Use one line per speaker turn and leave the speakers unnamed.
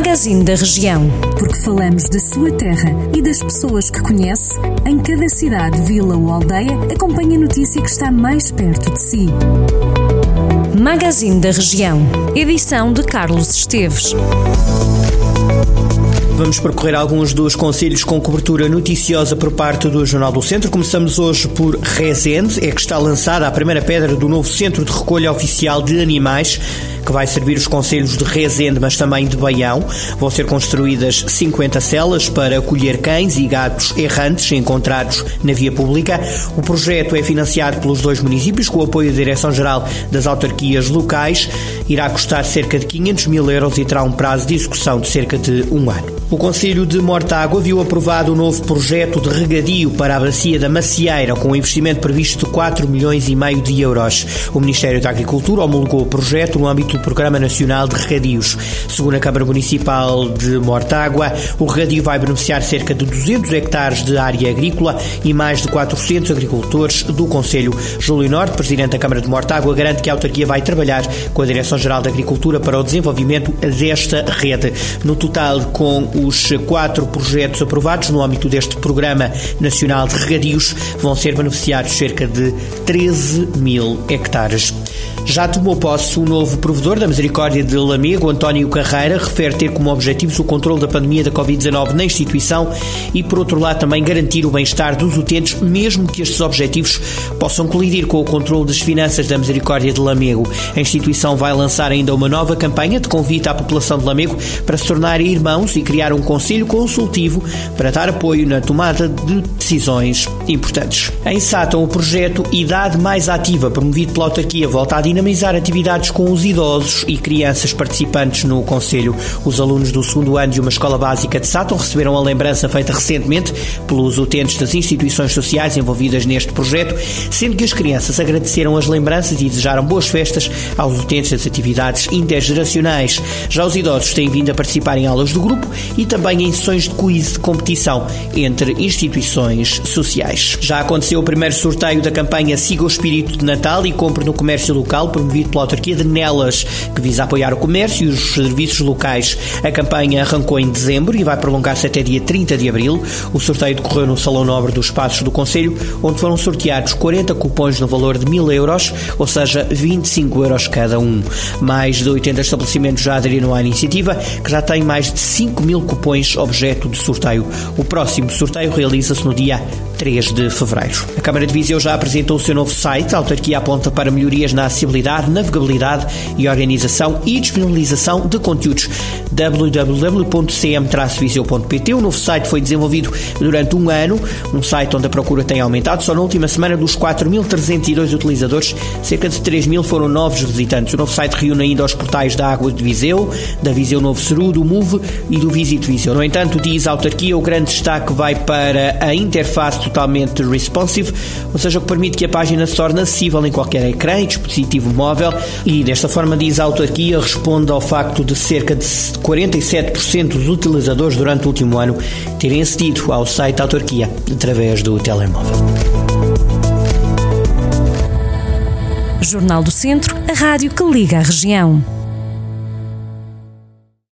Magazine da Região.
Porque falamos da sua terra e das pessoas que conhece, em cada cidade, vila ou aldeia, acompanhe a notícia que está mais perto de si.
Magazine da Região. Edição de Carlos Esteves.
Vamos percorrer alguns dos conselhos com cobertura noticiosa por parte do Jornal do Centro. Começamos hoje por Rezende, é que está lançada a primeira pedra do novo Centro de Recolha Oficial de Animais que vai servir os conselhos de Rezende, mas também de Baião. Vão ser construídas 50 celas para acolher cães e gatos errantes encontrados na via pública. O projeto é financiado pelos dois municípios com o apoio da Direção-Geral das Autarquias Locais. Irá custar cerca de 500 mil euros e terá um prazo de execução de cerca de um ano. O Conselho de Mortágua viu aprovado o um novo projeto de regadio para a bacia da Macieira, com um investimento previsto de 4 milhões e meio de euros. O Ministério da Agricultura homologou o projeto no âmbito do Programa Nacional de Regadios. Segundo a Câmara Municipal de Mortágua, o regadio vai beneficiar cerca de 200 hectares de área agrícola e mais de 400 agricultores do Conselho. Júlio Norte, Presidente da Câmara de Mortágua, garante que a autarquia vai trabalhar com a Direção-Geral da Agricultura para o desenvolvimento desta rede. No total, com os quatro projetos aprovados no âmbito deste Programa Nacional de Regadios vão ser beneficiados cerca de 13 mil hectares. Já tomou posse o novo provedor da Misericórdia de Lamego, António Carreira, refere ter como objetivos o controle da pandemia da Covid-19 na instituição e, por outro lado, também garantir o bem-estar dos utentes, mesmo que estes objetivos possam colidir com o controle das finanças da Misericórdia de Lamego. A instituição vai lançar ainda uma nova campanha de convite à população de Lamego para se tornar irmãos e criar um conselho consultivo para dar apoio na tomada de decisões importantes. Em Sátão, o projeto Idade Mais Ativa, promovido pela autarquia, volta a dinamizar atividades com os idosos e crianças participantes no Conselho. Os alunos do segundo ano de uma escola básica de Sátão receberam a lembrança feita recentemente pelos utentes das instituições sociais envolvidas neste projeto, sendo que as crianças agradeceram as lembranças e desejaram boas festas aos utentes das atividades intergeracionais. Já os idosos têm vindo a participar em aulas do grupo e também em sessões de quiz de competição entre instituições sociais. Já aconteceu o primeiro sorteio da campanha Siga o Espírito de Natal e Compre no Comércio Local promovido pela autarquia de Nelas, que visa apoiar o comércio e os serviços locais. A campanha arrancou em dezembro e vai prolongar-se até dia 30 de abril. O sorteio decorreu no Salão Nobre dos Passos do Conselho, onde foram sorteados 40 cupons no valor de 1000 euros, ou seja, 25 euros cada um. Mais de 80 estabelecimentos já aderiram à iniciativa, que já tem mais de 5 mil cupons objeto de sorteio. O próximo sorteio realiza-se no dia 3 de fevereiro. A Câmara de Viseu já apresentou o seu novo site. A autarquia aponta para melhorias na acessibilidade, navegabilidade e organização e disponibilização de conteúdos. www.cm-viseu.pt O novo site foi desenvolvido durante um ano, um site onde a procura tem aumentado. Só na última semana, dos 4.302 utilizadores, cerca de 3.000 foram novos visitantes. O novo site reúne ainda os portais da Água de Viseu, da Viseu Novo Ceru, do MOVE e do Visit Viseu. No entanto, diz a autarquia, o grande destaque vai para a interface totalmente responsive, ou seja, o que permite que a página se torne acessível em qualquer ecrã e dispositivo móvel e desta forma diz a autarquia responde ao facto de cerca de 47% dos utilizadores durante o último ano terem acedido ao site da autarquia através do telemóvel.
Jornal do Centro, a rádio que liga a região.